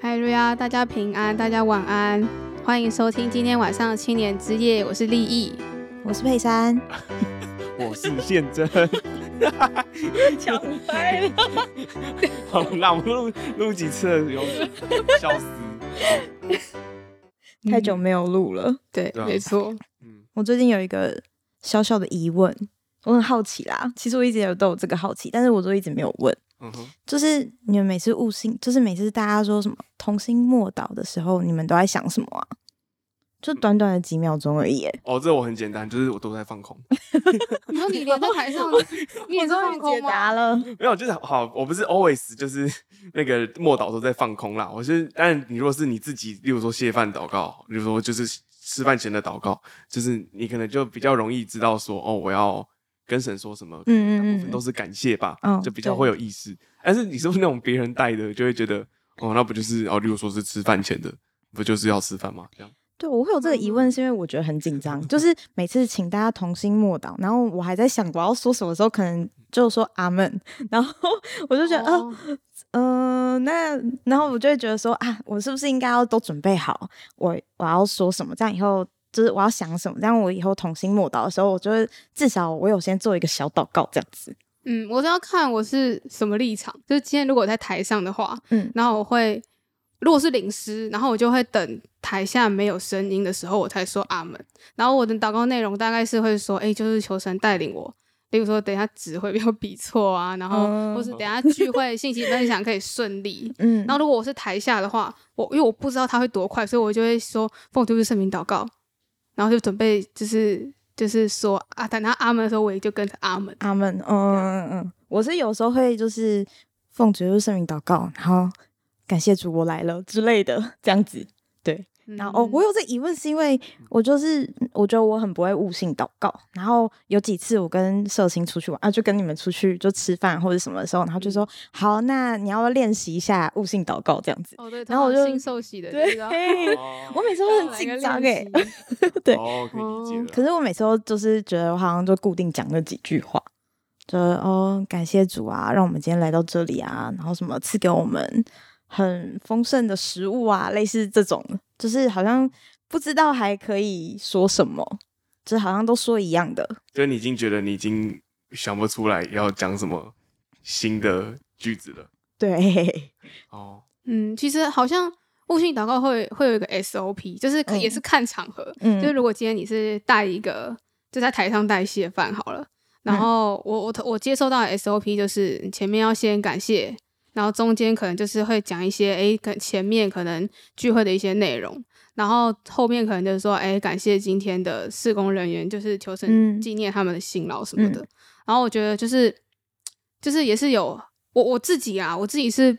嗨，瑞亚，大家平安，大家晚安，欢迎收听今天晚上的青年之夜。我是立意，我是佩珊，我是宪真，抢拍了。好，那我们录录几次了？有笑死，太久没有录了。嗯、对，对啊、没错。嗯，我最近有一个小小的疑问，我很好奇啦。其实我一直有都有这个好奇，但是我都一直没有问。嗯哼，就是你们每次悟性，就是每次大家说什么同心默祷的时候，你们都在想什么啊？就短短的几秒钟而已。哦，这我很简单，就是我都在放空。然后你连在台上，你也是放空吗？答了，没有，就是好，我不是 always 就是那个默祷都在放空啦。我是，但你如果是你自己，例如说谢饭祷告，比如说就是吃饭前的祷告，就是你可能就比较容易知道说，哦，我要。跟神说什么？嗯，嗯部分都是感谢吧，嗯，就比较会有意思。但是你是不是那种别人带的，就会觉得哦，那不就是哦？例如说是吃饭前的，不就是要吃饭吗？这样。对，我会有这个疑问，是因为我觉得很紧张。就是每次请大家同心默祷，然后我还在想我要说什么时候，可能就说阿门，然后我就觉得，嗯嗯、呃，那然后我就会觉得说啊，我是不是应该要都准备好，我我要说什么，这样以后。就是我要想什么，这样我以后同心默祷的时候，我就会至少我有先做一个小祷告这样子。嗯，我都要看我是什么立场。就是今天如果在台上的话，嗯，然后我会如果是领师，然后我就会等台下没有声音的时候，我才说阿门。然后我的祷告内容大概是会说，哎、欸，就是求神带领我，例如说等一下指挥没有比错啊，然后、嗯、或是等一下聚会信息分享可以顺利。嗯，然后如果我是台下的话，我因为我不知道他会多快，所以我就会说奉主圣名祷告。然后就准备，就是就是说啊，等他阿门的时候，我也就跟着阿门，阿门。嗯嗯嗯，我是有时候会就是奉主圣名祷告，然后感谢主我来了之类的，这样子，对。然后哦，我有这疑问，是因为我就是我觉得我很不会悟性祷告。然后有几次我跟社青出去玩啊，就跟你们出去就吃饭或者什么的时候，然后就说好，那你要练习一下悟性祷告这样子。哦对，然后我就新受洗的，对，我每次都很紧张哎，对，哦，可以理解。可是我每次都就是觉得我好像就固定讲那几句话，就哦感谢主啊，让我们今天来到这里啊，然后什么赐给我们。很丰盛的食物啊，类似这种，就是好像不知道还可以说什么，就是好像都说一样的。就你已经觉得你已经想不出来要讲什么新的句子了。对，哦，嗯，其实好像悟性祷告会会有一个 SOP，就是可也是看场合。嗯，就是如果今天你是带一个，就在台上带谢饭好了，然后我我我接收到的 SOP 就是前面要先感谢。然后中间可能就是会讲一些，哎，可前面可能聚会的一些内容，然后后面可能就是说，哎，感谢今天的施工人员，就是求神纪念他们的辛劳什么的。嗯、然后我觉得就是，就是也是有我我自己啊，我自己是，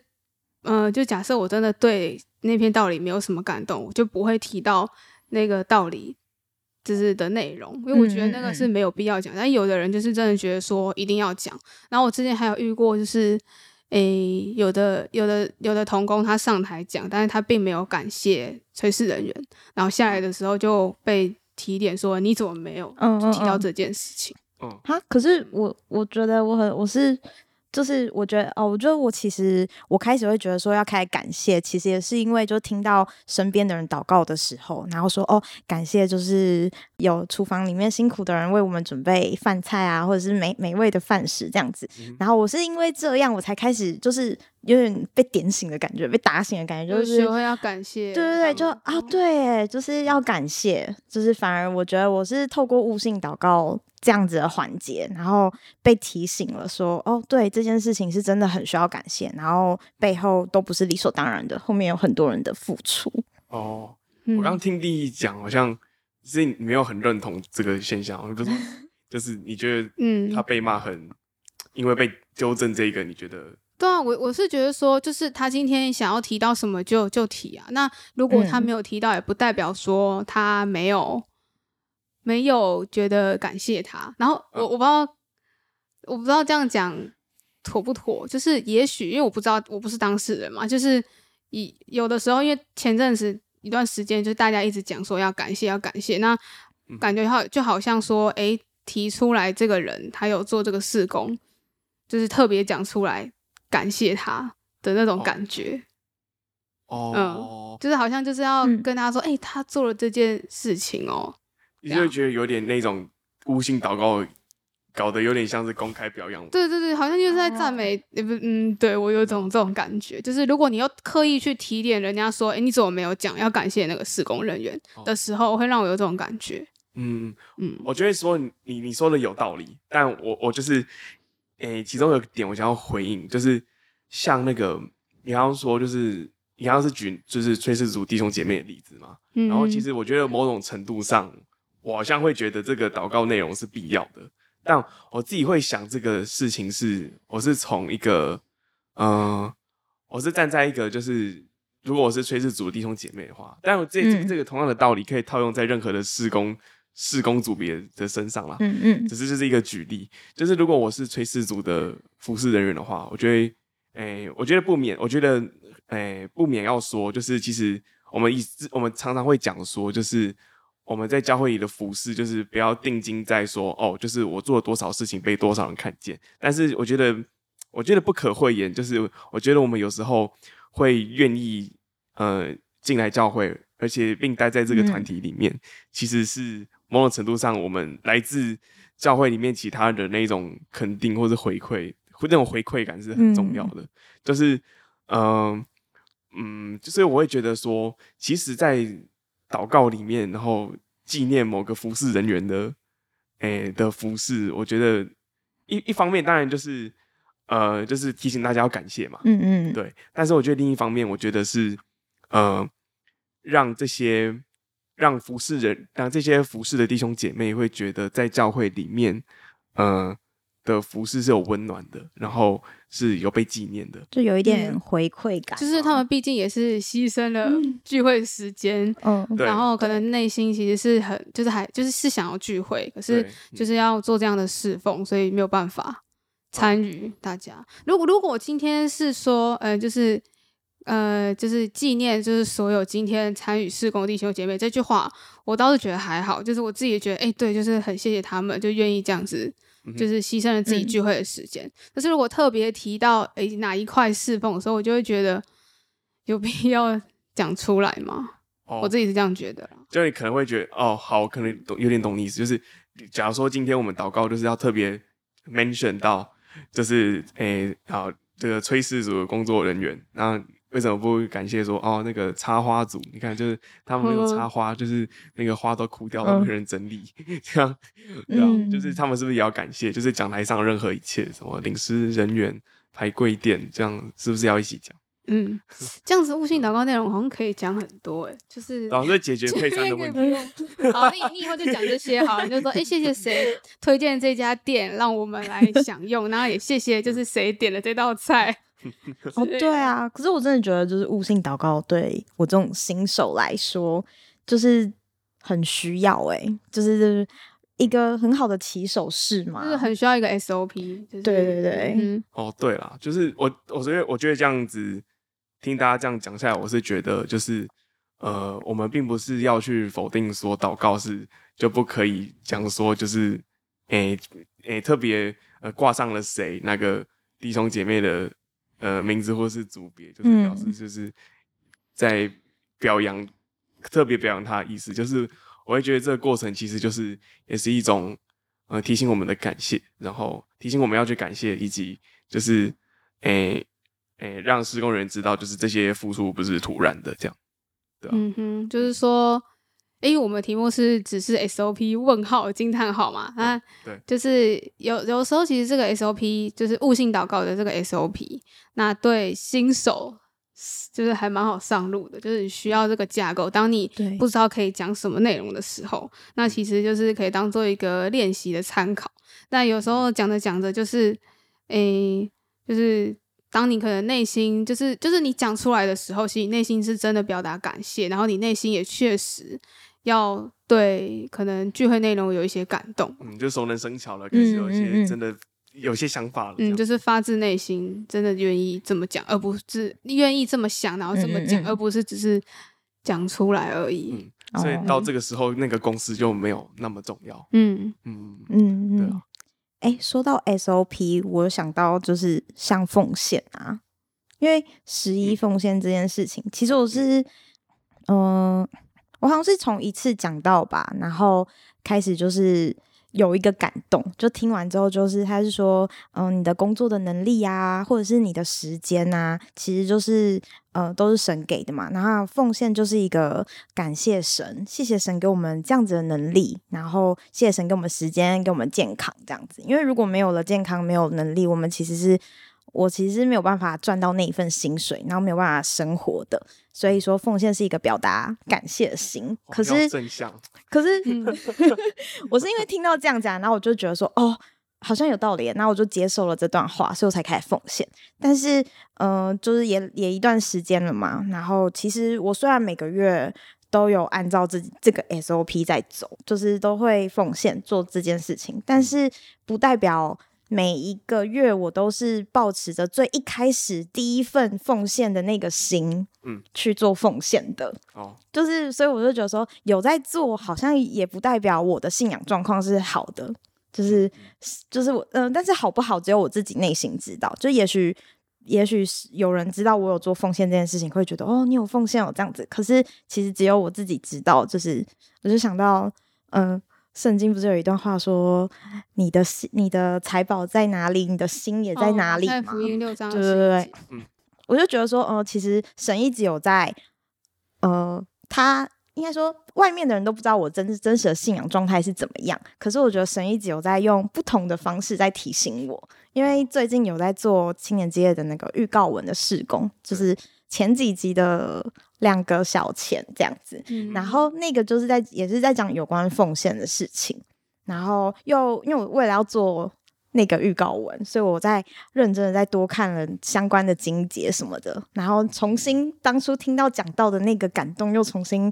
呃，就假设我真的对那篇道理没有什么感动，我就不会提到那个道理就是的内容，因为我觉得那个是没有必要讲。嗯、但有的人就是真的觉得说一定要讲。然后我之前还有遇过就是。诶、欸，有的、有的、有的童工他上台讲，但是他并没有感谢炊事人员，然后下来的时候就被提点说，你怎么没有提到这件事情？嗯，哈、嗯，可是我我觉得我很我是。就是我觉得哦，我觉得我其实我开始会觉得说要开始感谢，其实也是因为就听到身边的人祷告的时候，然后说哦，感谢就是有厨房里面辛苦的人为我们准备饭菜啊，或者是美美味的饭食这样子。然后我是因为这样，我才开始就是有点被点醒的感觉，被打醒的感觉，就是学会要感谢。对对对，就啊，对，就是要感谢，就是反而我觉得我是透过悟性祷告。这样子的环节，然后被提醒了说，哦，对，这件事情是真的很需要感谢，然后背后都不是理所当然的，后面有很多人的付出。哦，我刚听立意讲，好像是你没有很认同这个现象，就是 就是你觉得，嗯，他被骂很，嗯、因为被纠正这个，你觉得？对啊，我我是觉得说，就是他今天想要提到什么就就提啊，那如果他没有提到，也不代表说他没有。没有觉得感谢他，然后我我不知道，我不知道这样讲妥不妥，就是也许因为我不知道，我不是当事人嘛，就是以有的时候，因为前阵子一段时间，就大家一直讲说要感谢，要感谢，那感觉好就好像说，诶，提出来这个人他有做这个事工，就是特别讲出来感谢他的那种感觉。哦、嗯，就是好像就是要跟他说，哎、嗯欸，他做了这件事情哦，你就会觉得有点那种悟性祷告，搞得有点像是公开表扬。对对对，好像就是在赞美，也、哦、不嗯，对我有种这种感觉，就是如果你要刻意去提点人家说，哎、欸，你怎么没有讲要感谢那个施工人员。的时候，哦、会让我有这种感觉。嗯嗯，我觉得说你你说的有道理，但我我就是，诶、欸，其中有一个点我想要回应，就是像那个你刚刚说，就是你刚刚是举就是炊事组弟兄姐妹的例子嘛，嗯、然后其实我觉得某种程度上，我好像会觉得这个祷告内容是必要的，但我自己会想这个事情是，我是从一个，嗯、呃，我是站在一个就是，如果我是炊事组弟兄姐妹的话，但我这、嗯、这个同样的道理可以套用在任何的施工。事工组别的身上啦，嗯嗯，只是就是一个举例，就是如果我是炊事组的服侍人员的话，我觉得，哎、欸，我觉得不免，我觉得，哎、欸，不免要说，就是其实我们一直我们常常会讲说，就是我们在教会里的服侍，就是不要定睛在说，哦，就是我做了多少事情被多少人看见，但是我觉得，我觉得不可讳言，就是我觉得我们有时候会愿意，呃，进来教会，而且并待在这个团体里面，嗯、其实是。某种程度上，我们来自教会里面其他的那种肯定或是回馈，或那种回馈感是很重要的。嗯、就是，嗯、呃、嗯，就是我会觉得说，其实，在祷告里面，然后纪念某个服侍人员的，诶、欸、的服侍，我觉得一一方面当然就是，呃，就是提醒大家要感谢嘛，嗯嗯，对。但是我觉得另一方面，我觉得是，呃，让这些。让服侍人，让这些服侍的弟兄姐妹会觉得在教会里面，呃的服侍是有温暖的，然后是有被纪念的，就有一点回馈感。就是他们毕竟也是牺牲了聚会时间，嗯，然后可能内心其实是很，就是还就是是想要聚会，可是就是要做这样的侍奉，所以没有办法参与大家。如果如果今天是说，呃，就是。呃，就是纪念，就是所有今天参与施工弟兄姐妹这句话，我倒是觉得还好。就是我自己也觉得，哎、欸，对，就是很谢谢他们，就愿意这样子，就是牺牲了自己聚会的时间。嗯、但是如果特别提到哎、欸、哪一块侍奉的时候，我就会觉得有必要讲出来吗？哦、我自己是这样觉得。就你可能会觉得，哦，好，可能懂，有点懂你意思。就是假如说今天我们祷告，就是要特别 mention 到，就是哎、欸，好，这个炊事组的工作人员，然后。为什么不感谢说哦，那个插花组，你看就是他们没有插花，嗯、就是那个花都枯掉了，没人整理，嗯、这样，对就是他们是不是也要感谢？就是讲台上任何一切，什么领诗人员、排柜店，这样是不是要一起讲？嗯，这样子悟性祷告内容好像可以讲很多哎，就是老是解决配餐的问题。好，你你以后就讲这些好了，你就说哎，谢谢谁推荐这家店让我们来享用，然后也谢谢就是谁点了这道菜。哦，对啊，可是我真的觉得，就是悟性祷告对我这种新手来说，就是很需要哎、欸，就是一个很好的起手式嘛，就是很需要一个 SOP、就是。对对对，嗯、哦，对啦，就是我，我觉得，我觉得这样子听大家这样讲下来，我是觉得，就是呃，我们并不是要去否定说祷告是就不可以讲说，就是诶诶、欸欸，特别呃挂上了谁那个弟兄姐妹的。呃，名字或是组别，就是表示就是在表扬，嗯、特别表扬他的意思，就是我会觉得这个过程其实就是也是一种呃提醒我们的感谢，然后提醒我们要去感谢，以及就是诶诶、欸欸、让施工人知道，就是这些付出不是突然的，这样，对吧？嗯哼，就是说。因为我们的题目是只是 SOP 问号惊叹号嘛，啊，对，就是有有时候其实这个 SOP 就是悟性祷告的这个 SOP，那对新手就是还蛮好上路的，就是需要这个架构。当你不知道可以讲什么内容的时候，那其实就是可以当做一个练习的参考。但有时候讲着讲着就是，诶、欸，就是当你可能内心就是就是你讲出来的时候，其实你内心是真的表达感谢，然后你内心也确实。要对可能聚会内容有一些感动，嗯，就熟能生巧了，开始有一些真的有些想法了，嗯，就是发自内心真的愿意这么讲，而不是愿意这么想，然后这么讲，而不是只是讲出来而已。嗯，所以到这个时候，那个公司就没有那么重要。嗯嗯嗯，对啊。哎，说到 SOP，我想到就是像奉献啊。因为十一奉献这件事情，其实我是，嗯、呃，我好像是从一次讲到吧，然后开始就是。有一个感动，就听完之后，就是他是说，嗯、你的工作的能力啊，或者是你的时间啊，其实就是，呃，都是神给的嘛。然后奉献就是一个感谢神，谢谢神给我们这样子的能力，然后谢谢神给我们时间，给我们健康这样子。因为如果没有了健康，没有能力，我们其实是。我其实是没有办法赚到那一份薪水，然后没有办法生活的，所以说奉献是一个表达感谢的心。可是，正向。可是，我是因为听到这样讲，然后我就觉得说，哦，好像有道理，然后我就接受了这段话，所以我才开始奉献。但是，嗯、呃，就是也也一段时间了嘛。然后，其实我虽然每个月都有按照自己这个 SOP 在走，就是都会奉献做这件事情，但是不代表。每一个月，我都是抱持着最一开始第一份奉献的那个心，嗯，去做奉献的。哦，就是，所以我就觉得说，有在做，好像也不代表我的信仰状况是好的。就是，就是我，嗯、呃，但是好不好，只有我自己内心知道。就也许，也许有人知道我有做奉献这件事情，会觉得哦，你有奉献，哦这样子。可是，其实只有我自己知道。就是，我就想到，嗯、呃。圣经不是有一段话说：“你的心，你的财宝在哪里，你的心也在哪里吗？”在福音六章，对对对，嗯，我就觉得说，呃，其实神一直有在，呃，他应该说，外面的人都不知道我真真实的信仰状态是怎么样，可是我觉得神一直有在用不同的方式在提醒我，因为最近有在做青年之夜的那个预告文的试工，就是前几集的。两个小钱这样子，嗯、然后那个就是在也是在讲有关奉献的事情，然后又因为我为了要做那个预告文，所以我在认真的再多看了相关的经节什么的，然后重新当初听到讲到的那个感动，又重新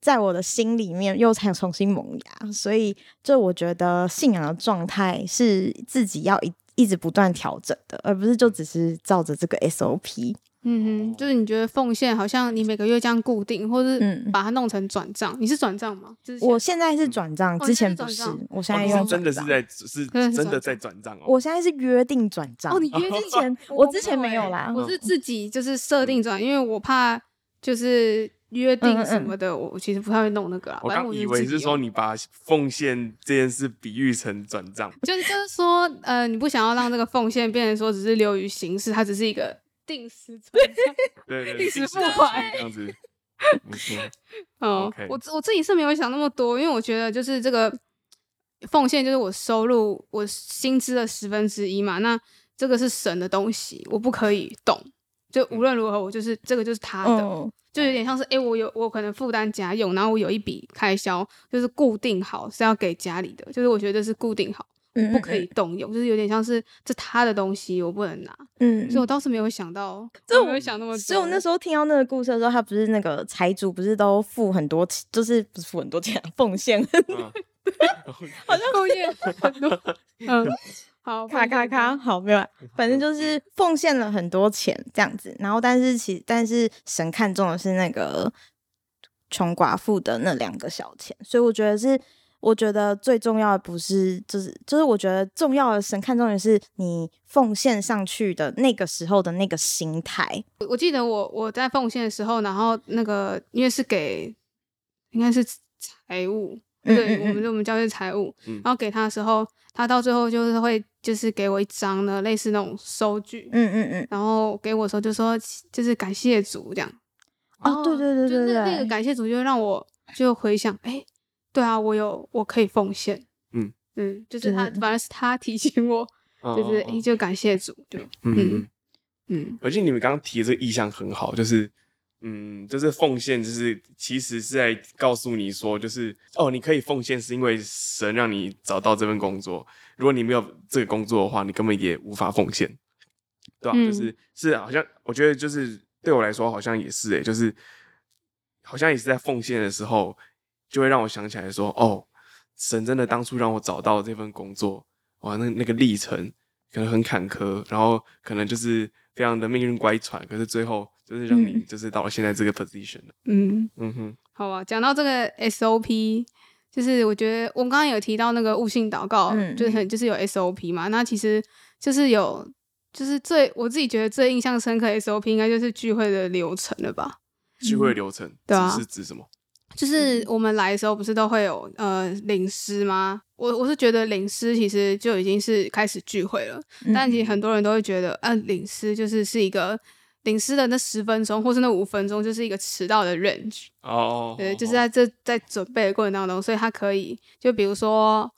在我的心里面又才重新萌芽，所以就我觉得信仰的状态是自己要一一直不断调整的，而不是就只是照着这个 SOP。嗯哼，就是你觉得奉献好像你每个月这样固定，或是把它弄成转账，你是转账吗？我现在是转账，之前不是，我现在用真的是在是真的在转账哦。我现在是约定转账。哦，你约定之前？我之前没有啦，我是自己就是设定转，因为我怕就是约定什么的，我其实不太会弄那个啦。我刚以为是说你把奉献这件事比喻成转账，就是就是说呃，你不想要让这个奉献变成说只是流于形式，它只是一个。定时存 对对，定时付款这样子，没错。哦，我我自己是没有想那么多，因为我觉得就是这个奉献就是我收入我薪资的十分之一嘛，那这个是神的东西，我不可以动。就无论如何，我就是这个就是他的，嗯、就有点像是哎、欸，我有我可能负担家用，然后我有一笔开销就是固定好是要给家里的，就是我觉得这是固定好。不可以动用，嗯嗯就是有点像是这他的东西，我不能拿。嗯，所以我倒是没有想到，这我没有想那么多。所以我那时候听到那个故事的时候，他不是那个财主，不是都付很多钱，就是不是付很多钱，奉献，好像奉献很多。嗯，好，咔咔咔，好，没有，反正就是奉献了很多钱这样子。然后，但是其但是神看中的是那个穷寡妇的那两个小钱，所以我觉得是。我觉得最重要的不是，就是就是，我觉得重要的神看重的是你奉献上去的那个时候的那个心态。我记得我我在奉献的时候，然后那个因为是给应该是财务，对，我们就我们叫是财务，然后给他的时候，他到最后就是会就是给我一张呢，类似那种收据，嗯嗯嗯，然后给我的时候就说就是感谢主这样。哦，对对对对对，就是那个感谢主就让我就回想，哎。对啊，我有，我可以奉献。嗯嗯，就是他，反而是他提醒我，就是哎，就感谢主，对，嗯嗯嗯。而且你们刚刚提的这个意向很好，就是嗯，就是奉献，就是其实是在告诉你说，就是哦，你可以奉献，是因为神让你找到这份工作。如果你没有这个工作的话，你根本也无法奉献，对吧？就是是好像我觉得就是对我来说，好像也是哎，就是好像也是在奉献的时候。就会让我想起来说，哦，神真的当初让我找到这份工作，哇，那那个历程可能很坎坷，然后可能就是非常的命运乖舛，可是最后就是让你就是到了现在这个 position 嗯嗯哼，好啊，讲到这个 SOP，就是我觉得我们刚刚有提到那个悟性祷告，嗯、就是很就是有 SOP 嘛，那其实就是有就是最我自己觉得最印象深刻 SOP 应该就是聚会的流程了吧？聚会流程，对啊，是指什么？就是我们来的时候不是都会有呃领诗吗？我我是觉得领诗其实就已经是开始聚会了，嗯、但其实很多人都会觉得，嗯、呃，领诗就是是一个领诗的那十分钟或是那五分钟就是一个迟到的 range 哦，对，就是在这在准备的过程当中，所以他可以就比如说。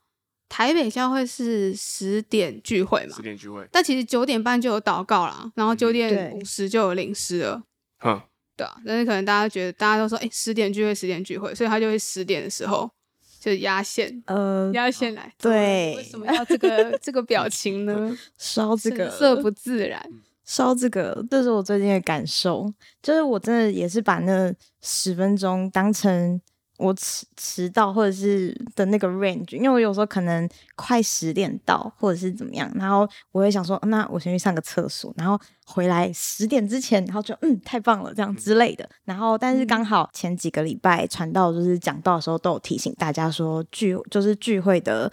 台北教会是十点聚会嘛？十点聚会，但其实九点半就有祷告啦，然后九点五十就有领诗了。嗯，对啊，但是可能大家觉得大家都说，哎、欸，十点聚会，十点聚会，所以他就会十点的时候就压线，呃，压线来。对，为什么要这个 这个表情呢？烧这个色不自然，烧这个，这是我最近的感受，就是我真的也是把那十分钟当成。我迟迟到或者是的那个 range，因为我有时候可能快十点到或者是怎么样，然后我会想说，那我先去上个厕所，然后回来十点之前，然后就嗯太棒了这样之类的。然后但是刚好前几个礼拜传道就是讲到的时候都有提醒大家说聚就是聚会的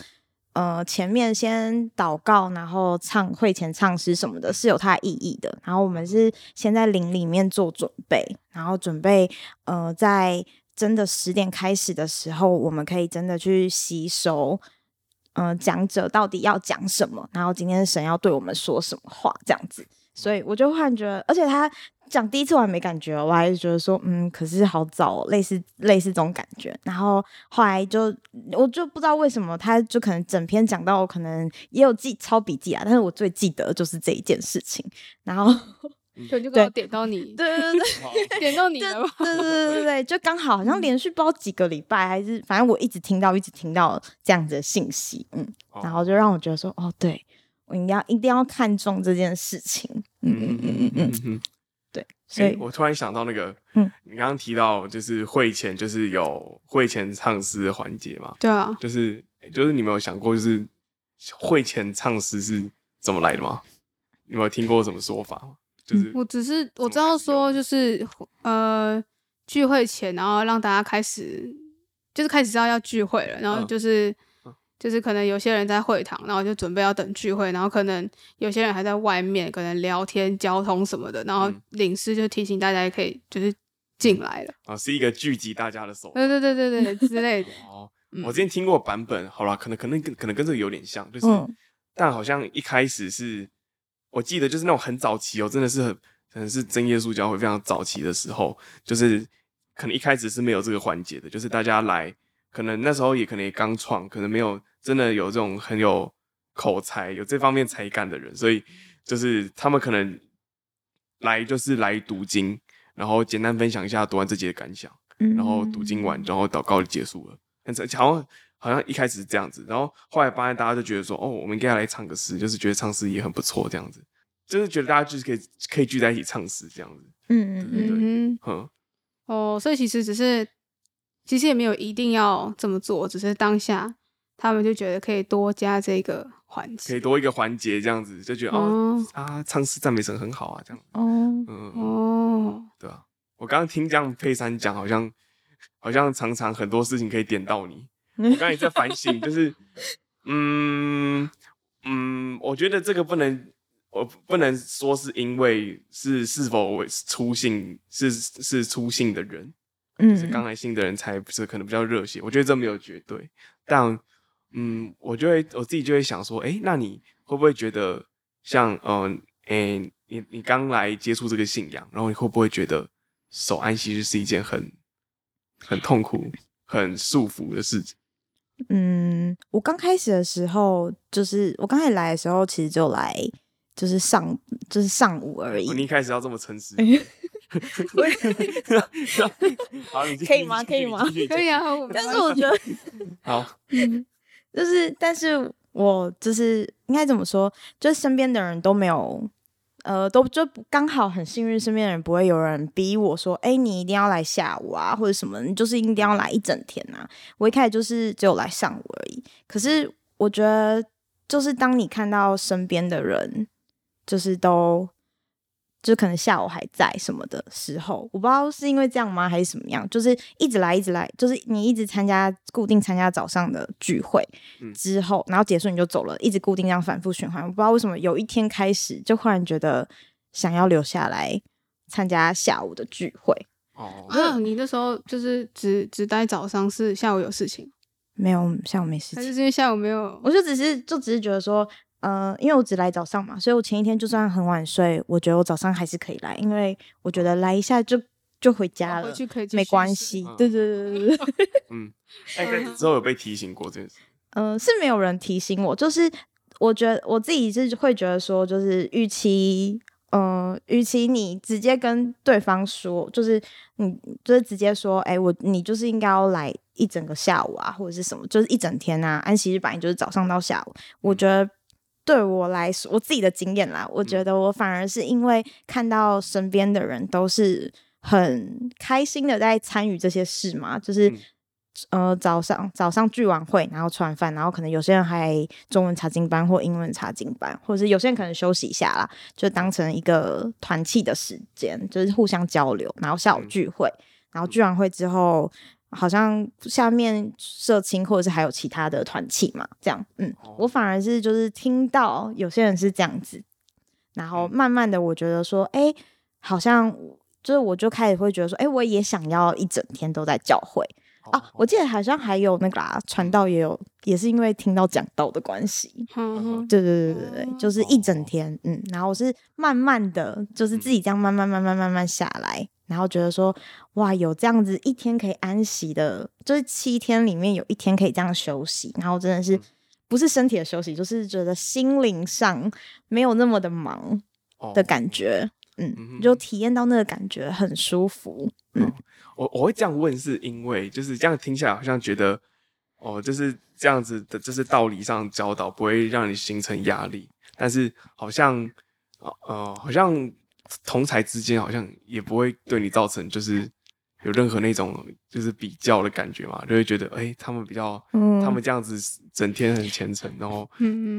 呃前面先祷告，然后唱会前唱诗什么的是有它的意义的。然后我们是先在灵里面做准备，然后准备呃在。真的十点开始的时候，我们可以真的去吸收，嗯、讲者到底要讲什么，然后今天神要对我们说什么话，这样子。所以我就忽然觉得，而且他讲第一次我还没感觉，我还是觉得说，嗯，可是好早，类似类似这种感觉。然后后来就我就不知道为什么，他就可能整篇讲到，可能也有记抄笔记啊，但是我最记得就是这一件事情。然后。就就刚好点到你，对对对，点到你？对对对对对，就刚好好像连续不知道几个礼拜，还是反正我一直听到，一直听到这样子的信息，嗯，然后就让我觉得说，哦，对我应该一定要看重这件事情，嗯嗯嗯嗯嗯，对，所以、欸、我突然想到那个，嗯，你刚刚提到就是会前就是有会前唱诗的环节嘛，对啊，就是就是你没有想过就是会前唱诗是怎么来的吗？你有没有听过什么说法吗？就是我只是我知道说，就是呃聚会前，然后让大家开始就是开始知道要聚会了，然后就是、嗯、就是可能有些人在会堂，然后就准备要等聚会，然后可能有些人还在外面，可能聊天、交通什么的，然后领事就提醒大家可以就是进来了啊，是一个聚集大家的手，对对对对对之类的。哦，我之前听过版本，好啦，可能可能跟可能跟这个有点像，就是、嗯、但好像一开始是。我记得就是那种很早期哦，真的是很可能是真耶稣教会非常早期的时候，就是可能一开始是没有这个环节的，就是大家来，可能那时候也可能也刚创，可能没有真的有这种很有口才、有这方面才干的人，所以就是他们可能来就是来读经，然后简单分享一下读完这节的感想，然后读经完，然后祷告就结束了，很好像。好像一开始是这样子，然后后来发现大家就觉得说，哦，我们应该要来唱个诗，就是觉得唱诗也很不错，这样子，就是觉得大家就是可以可以聚在一起唱诗这样子。嗯嗯嗯嗯。哦，所以其实只是，其实也没有一定要这么做，只是当下他们就觉得可以多加这个环节，可以多一个环节这样子，就觉得哦，哦啊，唱诗赞美神很好啊，这样。哦。嗯哦。对啊，我刚刚听这样佩珊讲，好像好像常常很多事情可以点到你。我刚才也在反省，就是，嗯嗯，我觉得这个不能，我不能说是因为是是否初信是是粗信的人，嗯，就是刚来信的人才不是可能比较热血，我觉得这没有绝对，但嗯，我就会我自己就会想说，哎、欸，那你会不会觉得像嗯，哎、呃欸，你你刚来接触这个信仰，然后你会不会觉得守安息日是一件很很痛苦、很束缚的事情？嗯，我刚开始的时候，就是我刚开始来的时候，其实就来就是上就是上午而已。你一开始要这么诚实？好，你可以吗？可以吗？可以啊。但是我觉得 好，嗯，就是但是我就是应该怎么说？就是身边的人都没有。呃，都就刚好很幸运，身边的人不会有人逼我说，哎、你一定要来下午啊，或者什么，你就是一定要来一整天啊。我一开始就是只有来上午而已。可是我觉得，就是当你看到身边的人，就是都就可能下午还在什么的时候，我不知道是因为这样吗，还是什么样，就是一直来一直来，就是你一直参加固定参加早上的聚会之后，然后结束你就走了，一直固定这样反复循环。我不知道为什么有一天开始就忽然觉得想要留下来参加下午的聚会。哦，那你那时候就是只只待早上，是下午有事情？没有，下午没事情。还是因为下午没有？我就只是就只是觉得说。呃，因为我只来早上嘛，所以我前一天就算很晚睡，我觉得我早上还是可以来，因为我觉得来一下就就回家了，回去可以没关系。对对对对对。嗯，哎，之后有被提醒过这件事？嗯、呃，是没有人提醒我，就是我觉得我自己是会觉得说，就是与其，呃，与其你直接跟对方说，就是你就是直接说，哎，我你就是应该要来一整个下午啊，或者是什么，就是一整天啊，安息日本来就是早上到下午，我觉得。对我来说，我自己的经验啦，我觉得我反而是因为看到身边的人都是很开心的在参与这些事嘛，就是、嗯、呃早上早上聚完会，然后吃完饭，然后可能有些人还中文查经班或英文查经班，或者是有些人可能休息一下啦，就当成一个团契的时间，就是互相交流，然后下午聚会，嗯、然后聚完会之后。好像下面社青或者是还有其他的团体嘛，这样，嗯，我反而是就是听到有些人是这样子，然后慢慢的我觉得说，哎、欸，好像就是我就开始会觉得说，哎、欸，我也想要一整天都在教会。啊。我记得好像还有那个啊，传道也有，也是因为听到讲道的关系，嗯，对对对对对，就是一整天，嗯，然后我是慢慢的就是自己这样慢慢慢慢慢慢下来。然后觉得说，哇，有这样子一天可以安息的，就是七天里面有一天可以这样休息，然后真的是不是身体的休息，就是觉得心灵上没有那么的忙的感觉，嗯，就体验到那个感觉很舒服。嗯，我我会这样问，是因为就是这样听起来好像觉得，哦，就是这样子的，就是道理上教导不会让你形成压力，但是好像，呃，好像。同才之间好像也不会对你造成就是有任何那种就是比较的感觉嘛，就会觉得哎、欸，他们比较，嗯、他们这样子整天很虔诚，然后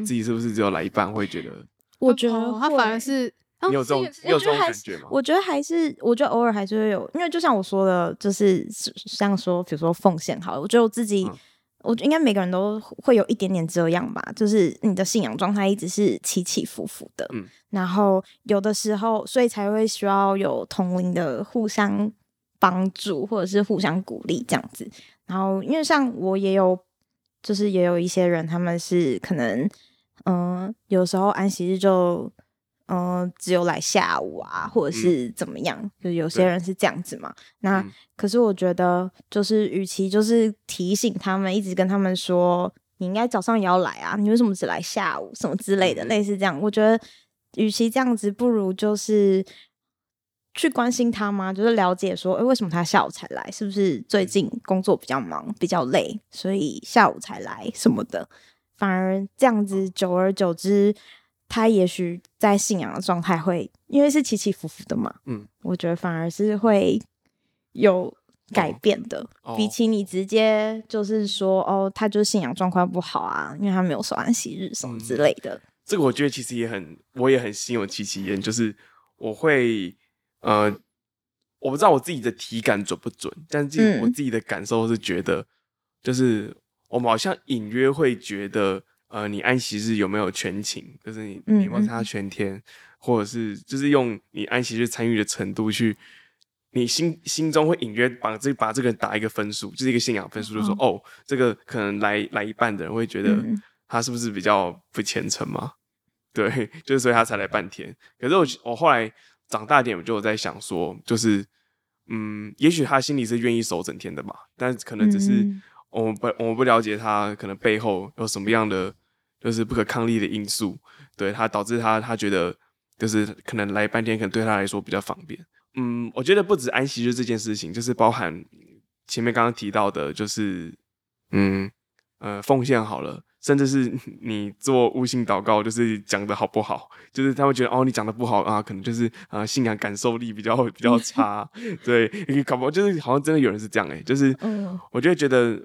自己是不是只有来一半会觉得？我觉得他反而是你有这种你有这种感觉吗？我觉得还是，我觉得偶尔还是会有，因为就像我说的，就是像说，比如说奉献好了，我觉得我自己。嗯我觉得应该每个人都会有一点点这样吧，就是你的信仰状态一直是起起伏伏的，嗯，然后有的时候，所以才会需要有同龄的互相帮助或者是互相鼓励这样子。然后因为像我也有，就是也有一些人，他们是可能，嗯、呃，有时候安息日就。嗯、呃，只有来下午啊，或者是怎么样？嗯、就有些人是这样子嘛。那、嗯、可是我觉得，就是与其就是提醒他们，一直跟他们说，你应该早上也要来啊，你为什么只来下午？什么之类的，嗯、类似这样。我觉得，与其这样子，不如就是去关心他嘛，就是了解说，哎、欸，为什么他下午才来？是不是最近工作比较忙，比较累，所以下午才来什么的？反而这样子，久而久之。他也许在信仰的状态会，因为是起起伏伏的嘛，嗯，我觉得反而是会有改变的，哦、比起你直接就是说哦，他就是信仰状况不好啊，因为他没有守安息日什么之类的、嗯。这个我觉得其实也很，我也很心有戚戚焉，就是我会呃，我不知道我自己的体感准不准，但是我自己的感受是觉得，嗯、就是我们好像隐约会觉得。呃，你安息日有没有全勤？就是你你望他全天，嗯嗯，或者是就是用你安息日参与的程度去，你心心中会隐约把这把这个人打一个分数，就是一个信仰分数，就是说哦，哦，这个可能来来一半的人会觉得他是不是比较不虔诚嘛？对，就是所以他才来半天。可是我我后来长大点，我就有在想说，就是嗯，也许他心里是愿意守整天的嘛，但可能只是我们不我们不了解他可能背后有什么样的。就是不可抗力的因素，对他导致他他觉得就是可能来半天，可能对他来说比较方便。嗯，我觉得不止安息日这件事情，就是包含前面刚刚提到的，就是嗯呃奉献好了，甚至是 你做悟性祷告，就是讲的好不好，就是他会觉得哦你讲的不好啊，可能就是啊、呃、信仰感受力比较比较差，对，你搞不好就是好像真的有人是这样哎、欸，就是我就会觉得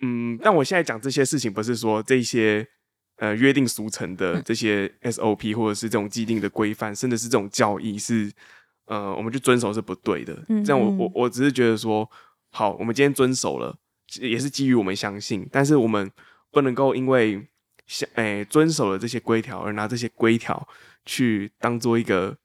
嗯，但我现在讲这些事情，不是说这些。呃约定俗成的这些 SOP 或者是这种既定的规范，甚至是这种教义是呃我们去遵守是不对的。这样我我我只是觉得说，好，我们今天遵守了，也是基于我们相信，但是我们不能够因为相诶遵守了这些规条而拿这些规条去当做一个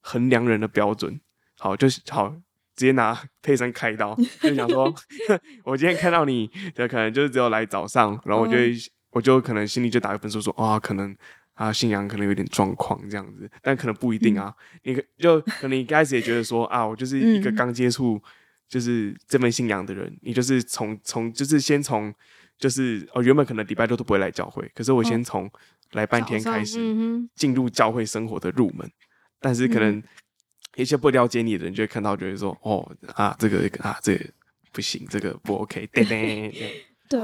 衡量人的标准。好，就是好，直接拿佩珊开刀，就想说，我今天看到你的可能就是只有来早上，然后我就、嗯、我就可能心里就打个分数说，啊、哦，可能啊信仰可能有点状况这样子，但可能不一定啊，嗯、你就可能一开始也觉得说啊，我就是一个刚接触就是这份信仰的人，你就是从从就是先从就是哦原本可能礼拜六都不会来教会，可是我先从来半天开始进入教会生活的入门，但是可能。一些不了解你的人就会看到，觉得说，哦啊，这个啊，这个不行，这个不 OK，对对 对。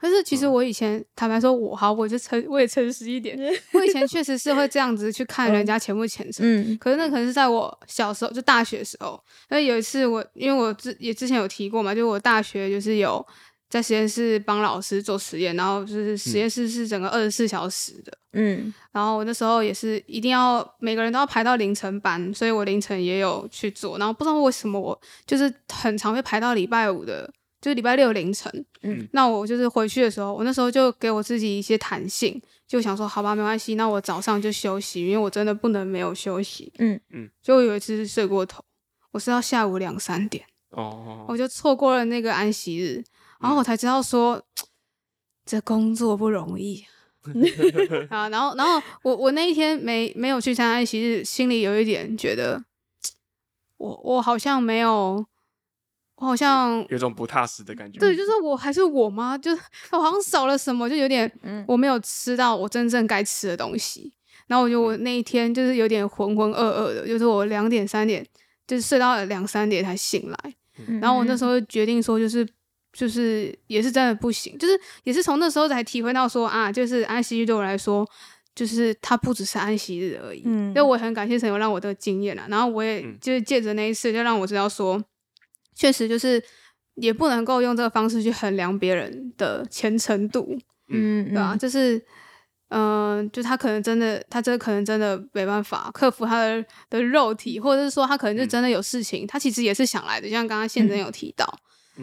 可是其实我以前坦白说，我好，我就诚，我也诚实一点。我以前确实是会这样子去看人家前不前程。嗯。可是那可能是在我小时候，就大学的时候。那有一次我，因为我之也之前有提过嘛，就我大学就是有。在实验室帮老师做实验，然后就是实验室是整个二十四小时的，嗯，然后我那时候也是一定要每个人都要排到凌晨班，所以我凌晨也有去做，然后不知道为什么我就是很常会排到礼拜五的，就是礼拜六凌晨，嗯，那我就是回去的时候，我那时候就给我自己一些弹性，就想说好吧，没关系，那我早上就休息，因为我真的不能没有休息，嗯。嗯，就我有一次是睡过头，我是到下午两三点，哦，我就错过了那个安息日。然后我才知道说，这工作不容易 啊。然后，然后我我那一天没没有去参加安息日，心里有一点觉得，我我好像没有，我好像有种不踏实的感觉。对，就是我还是我吗？就我好像少了什么，就有点，我没有吃到我真正该吃的东西。然后我就我那一天就是有点浑浑噩噩的，就是我两点三点就是睡到了两三点才醒来。然后我那时候决定说，就是。就是也是真的不行，就是也是从那时候才体会到说啊，就是安息日对我来说，就是它不只是安息日而已。嗯，所以我很感谢神有让我这个经验啊，然后我也就是借着那一次，就让我知道说，确实就是也不能够用这个方式去衡量别人的虔诚度。嗯，对吧？就是嗯、呃，就他可能真的，他这可能真的没办法克服他的的肉体，或者是说他可能就真的有事情，他其实也是想来的，就像刚刚宪真有提到。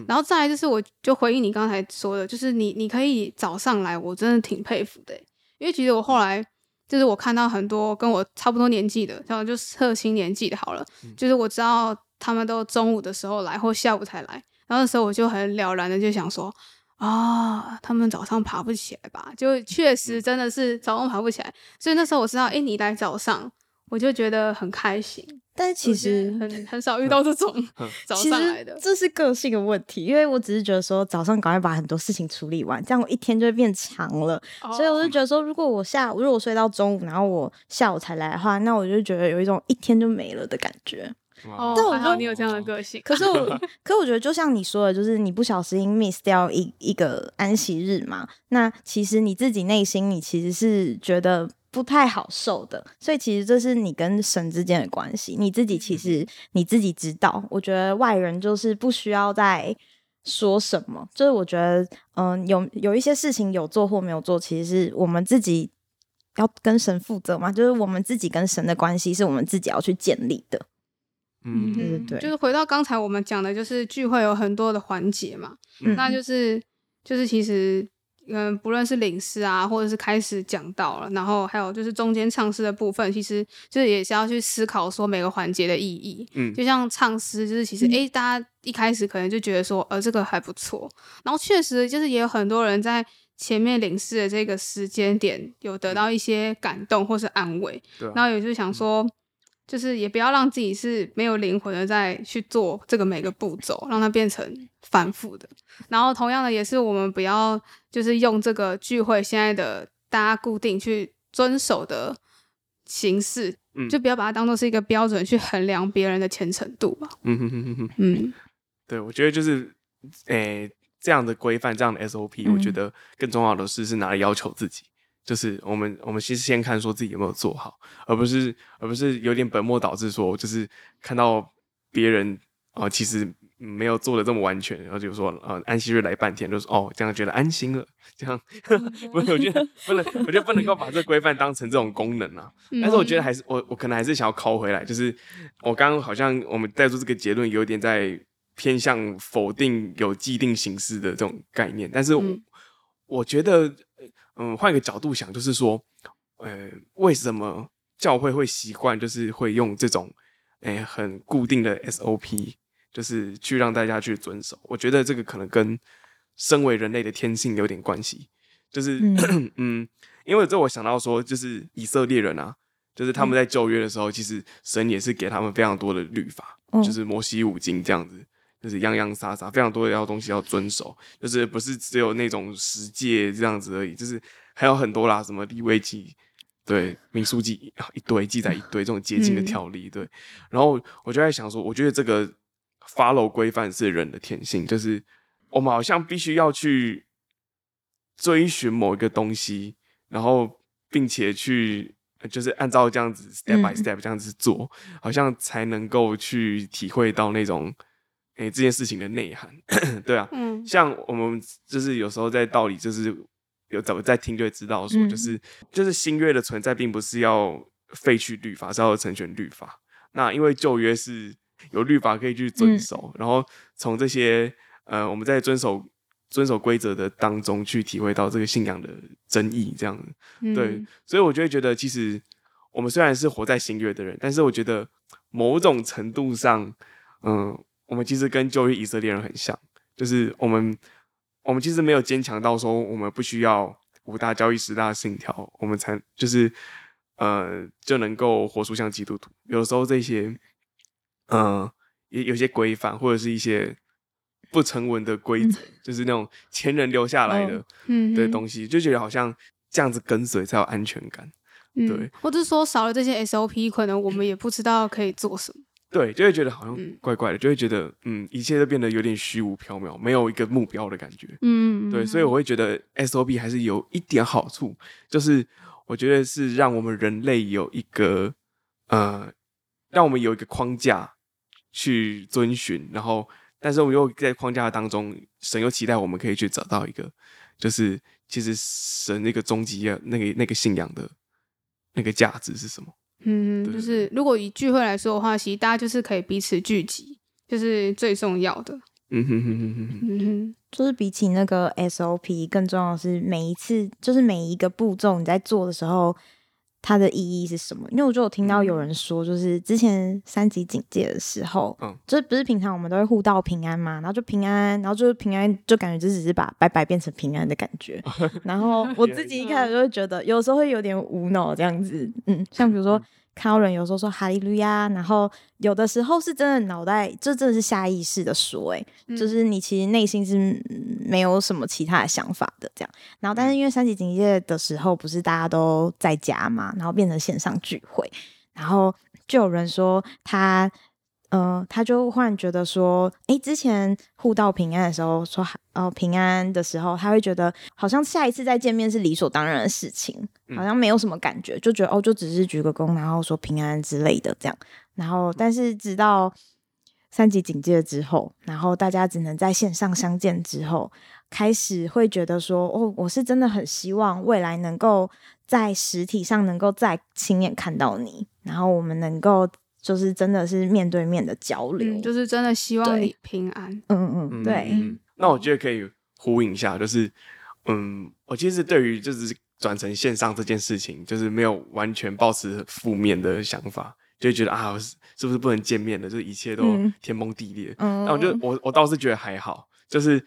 然后再来就是，我就回应你刚才说的，就是你你可以早上来，我真的挺佩服的。因为其实我后来就是我看到很多跟我差不多年纪的，然后就测新年纪的好了，就是我知道他们都中午的时候来或下午才来，然后那时候我就很了然的就想说啊，他们早上爬不起来吧？就确实真的是早上爬不起来，所以那时候我知道，哎，你来早上，我就觉得很开心。但其实很很少遇到这种 早上来的，这是个性的问题。因为我只是觉得说早上赶快把很多事情处理完，这样我一天就会变长了。Oh. 所以我就觉得说，如果我下午如果我睡到中午，然后我下午才来的话，那我就觉得有一种一天就没了的感觉。哦，但我觉得你有这样的个性。可是我，可是我觉得就像你说的，就是你不小心 miss 掉一一个安息日嘛。那其实你自己内心，你其实是觉得。不太好受的，所以其实这是你跟神之间的关系。你自己其实你自己知道，我觉得外人就是不需要再说什么。就是我觉得，嗯、呃，有有一些事情有做或没有做，其实是我们自己要跟神负责嘛。就是我们自己跟神的关系是我们自己要去建立的。嗯，对对对。就是回到刚才我们讲的，就是聚会有很多的环节嘛，嗯、那就是就是其实。嗯，不论是领诗啊，或者是开始讲到了，然后还有就是中间唱诗的部分，其实就是也是要去思考说每个环节的意义。嗯，就像唱诗，就是其实诶、欸，大家一开始可能就觉得说，呃，这个还不错。然后确实就是也有很多人在前面领诗的这个时间点有得到一些感动或是安慰。然后也就想说。嗯就是也不要让自己是没有灵魂的在去做这个每个步骤，让它变成反复的。然后同样的也是我们不要就是用这个聚会现在的大家固定去遵守的形式，嗯，就不要把它当做是一个标准去衡量别人的虔诚度吧。嗯哼哼哼哼，嗯，对，我觉得就是诶、欸、这样的规范，这样的 SOP，、嗯、我觉得更重要的是是拿来要求自己。就是我们，我们其实先看说自己有没有做好，而不是，而不是有点本末倒置说，就是看到别人啊、呃，其实没有做的这么完全，然后就说呃安息日来半天，就是哦这样觉得安心了，这样 不是我觉得 不能，我觉得不能够把这规范当成这种功能啊。但是我觉得还是我我可能还是想要拷回来，就是我刚刚好像我们带出这个结论有点在偏向否定有既定形式的这种概念，但是我，嗯、我觉得嗯换一个角度想，就是说呃为什么教会会习惯就是会用这种诶、呃、很固定的 SOP。就是去让大家去遵守，我觉得这个可能跟身为人类的天性有点关系。就是嗯，嗯，因为这我想到说，就是以色列人啊，就是他们在旧约的时候，嗯、其实神也是给他们非常多的律法，嗯、就是摩西五经这样子，就是洋洋洒洒非常多的要东西要遵守，就是不是只有那种十戒这样子而已，就是还有很多啦，什么利未记，对，民书记一堆记载一堆这种洁净的条例，对。然后我就在想说，我觉得这个。Follow 规范是人的天性，就是我们好像必须要去追寻某一个东西，然后并且去就是按照这样子 step by step 这样子做，嗯、好像才能够去体会到那种诶、欸、这件事情的内涵。对啊，嗯，像我们就是有时候在道理就是有怎么在听就会知道说，就是、嗯、就是新约的存在并不是要废去律法，是要成全律法。那因为旧约是。有律法可以去遵守，嗯、然后从这些呃，我们在遵守遵守规则的当中去体会到这个信仰的真意，这样、嗯、对，所以我就会觉得，其实我们虽然是活在新约的人，但是我觉得某种程度上，嗯、呃，我们其实跟旧约以色列人很像，就是我们我们其实没有坚强到说我们不需要五大教义十大信条，我们才就是呃就能够活出像基督徒。有时候这些。嗯，也有些规范或者是一些不成文的规则，嗯、就是那种前人留下来的的东西，就觉得好像这样子跟随才有安全感。嗯、对，或者说少了这些 SOP，可能我们也不知道可以做什么。对，就会觉得好像怪怪的，就会觉得嗯，一切都变得有点虚无缥缈，没有一个目标的感觉。嗯，对，所以我会觉得 SOP 还是有一点好处，就是我觉得是让我们人类有一个呃，让我们有一个框架。去遵循，然后，但是我们又在框架当中，神又期待我们可以去找到一个，就是其实神那个终极啊，那个那个信仰的那个价值是什么？嗯，就是如果以聚会来说的话，其实大家就是可以彼此聚集，就是最重要的。嗯哼哼哼哼，嗯哼，就是比起那个 SOP 更重要的是每一次，就是每一个步骤你在做的时候。它的意义是什么？因为我就有听到有人说，就是之前三级警戒的时候，嗯，就是不是平常我们都会互道平安嘛，然后就平安，然后就是平安，就感觉就只是把拜拜变成平安的感觉。然后我自己一开始就会觉得，有时候会有点无脑这样子，嗯，像比如说。看到人有时候说哈利路亚，然后有的时候是真的脑袋，这真的是下意识的说，哎，嗯、就是你其实内心是没有什么其他的想法的这样。然后，但是因为三级警戒的时候，不是大家都在家嘛，然后变成线上聚会，然后就有人说他。嗯、呃，他就忽然觉得说，哎，之前互道平安的时候，说哦平安的时候，他会觉得好像下一次再见面是理所当然的事情，好像没有什么感觉，就觉得哦，就只是鞠个躬，然后说平安之类的这样。然后，但是直到三级警戒之后，然后大家只能在线上相见之后，开始会觉得说，哦，我是真的很希望未来能够在实体上能够再亲眼看到你，然后我们能够。就是真的是面对面的交流，嗯、就是真的希望你平安。嗯嗯嗯，对嗯。那我觉得可以呼应一下，就是嗯，我其实对于就是转成线上这件事情，就是没有完全抱持负面的想法，就觉得啊，是不是不能见面的，就是一切都天崩地裂。嗯，那我就我我倒是觉得还好，就是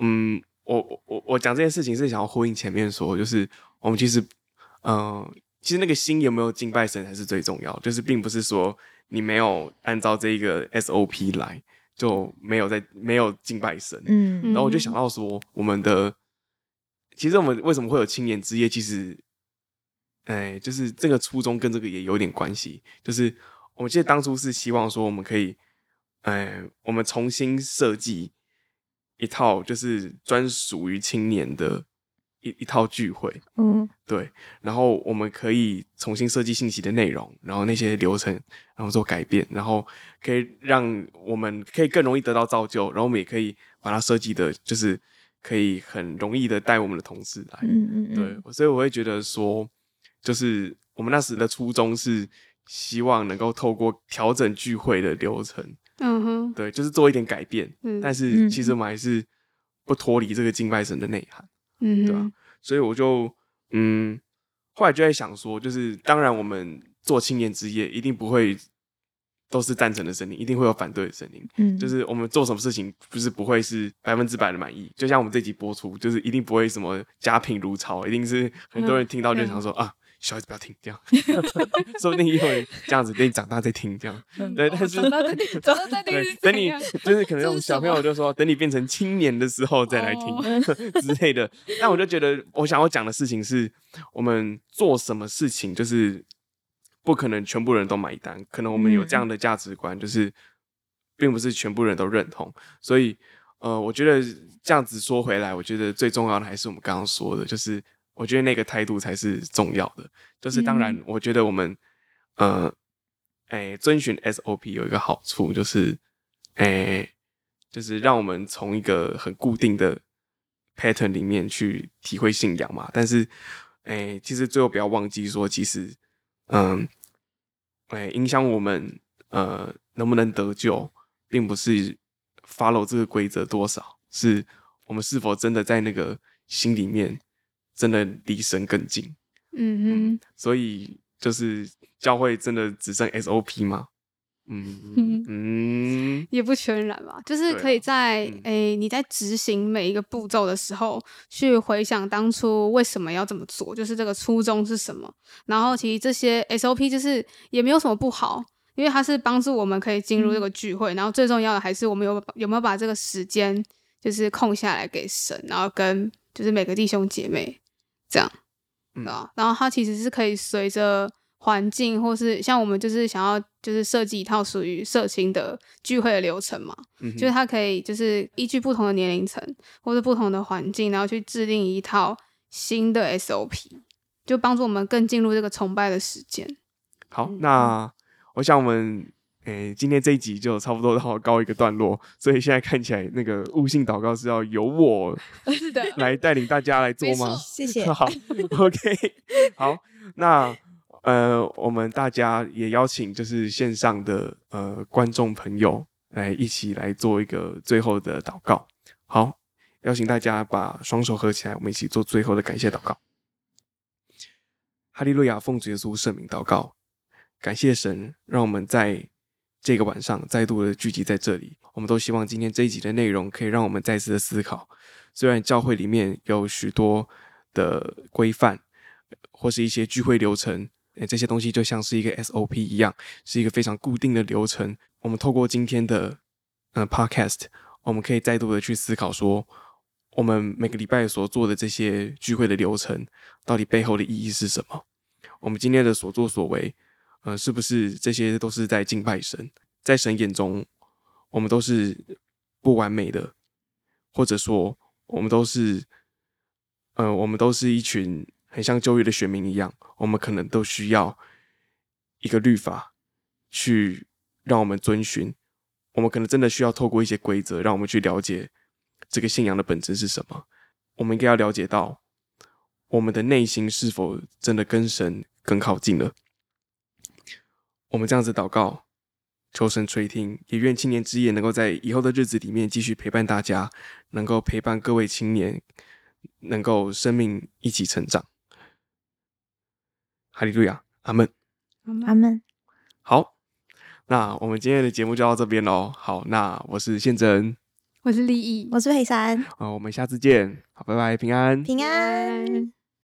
嗯，我我我讲这件事情是想要呼应前面说，就是我们其实嗯，其实那个心有没有敬拜神才是最重要，就是并不是说。你没有按照这个 SOP 来，就没有在没有敬拜神。嗯，然后我就想到说，我们的其实我们为什么会有青年之夜？其实，哎，就是这个初衷跟这个也有点关系。就是我记得当初是希望说，我们可以，哎，我们重新设计一套就是专属于青年的一一套聚会，嗯，对，然后我们可以重新设计信息的内容，然后那些流程，然后做改变，然后可以让我们可以更容易得到造就，然后我们也可以把它设计的，就是可以很容易的带我们的同事来，嗯嗯嗯，对，所以我会觉得说，就是我们那时的初衷是希望能够透过调整聚会的流程，嗯哼，对，就是做一点改变，嗯但是其实我们还是不脱离这个敬拜神的内涵。嗯哼，对啊，所以我就嗯，后来就在想说，就是当然我们做青年之夜，一定不会都是赞成的声音，一定会有反对的声音。嗯，就是我们做什么事情，不是不会是百分之百的满意。就像我们这集播出，就是一定不会什么家贫如潮，一定是很多人听到就想说、嗯、啊。小孩子不要听，这样，说不定一会这样子，等你长大再听，这样。对，但是长大再听，长大再听，等你就是可能那种小朋友就说，等你变成青年的时候再来听之类的。那我就觉得，我想要讲的事情是，我们做什么事情，就是不可能全部人都买单。可能我们有这样的价值观，就是并不是全部人都认同。所以，呃，我觉得这样子说回来，我觉得最重要的还是我们刚刚说的，就是。我觉得那个态度才是重要的，就是当然，我觉得我们，嗯、呃，哎、欸，遵循 SOP 有一个好处，就是，哎、欸，就是让我们从一个很固定的 pattern 里面去体会信仰嘛。但是，哎、欸，其实最后不要忘记说，其实，嗯，哎、欸，影响我们呃能不能得救，并不是 follow 这个规则多少，是我们是否真的在那个心里面。真的离神更近，嗯哼，所以就是教会真的只剩 SOP 吗？嗯 嗯，嗯也不全然吧，就是可以在诶、嗯欸、你在执行每一个步骤的时候，去回想当初为什么要这么做，就是这个初衷是什么。然后其实这些 SOP 就是也没有什么不好，因为它是帮助我们可以进入这个聚会。嗯、然后最重要的还是我们有有没有把这个时间就是空下来给神，然后跟就是每个弟兄姐妹。这样，对吧？嗯、然后它其实是可以随着环境，或是像我们就是想要就是设计一套属于社青的聚会的流程嘛，嗯、就是它可以就是依据不同的年龄层或是不同的环境，然后去制定一套新的 SOP，就帮助我们更进入这个崇拜的时间。好，那我想我们。诶、欸，今天这一集就差不多到告一个段落，所以现在看起来那个悟性祷告是要由我 来带领大家来做吗？谢谢。好，OK，好，那呃，我们大家也邀请就是线上的呃观众朋友来一起来做一个最后的祷告。好，邀请大家把双手合起来，我们一起做最后的感谢祷告。哈利路亚，奉主耶稣圣名祷告，感谢神，让我们在。这个晚上再度的聚集在这里，我们都希望今天这一集的内容可以让我们再次的思考。虽然教会里面有许多的规范，或是一些聚会流程，诶，这些东西就像是一个 SOP 一样，是一个非常固定的流程。我们透过今天的呃 Podcast，我们可以再度的去思考说，我们每个礼拜所做的这些聚会的流程，到底背后的意义是什么？我们今天的所作所为。呃，是不是这些都是在敬拜神？在神眼中，我们都是不完美的，或者说，我们都是，呃，我们都是一群很像旧约的选民一样，我们可能都需要一个律法去让我们遵循。我们可能真的需要透过一些规则，让我们去了解这个信仰的本质是什么。我们应该要了解到，我们的内心是否真的跟神更靠近了。我们这样子祷告，求神垂听，也愿青年之夜能够在以后的日子里面继续陪伴大家，能够陪伴各位青年，能够生命一起成长。哈利路亚，阿门，阿门。好，那我们今天的节目就到这边喽。好，那我是宪真，我是立意，我是佩珊。好，我们下次见。好，拜拜，平安，平安。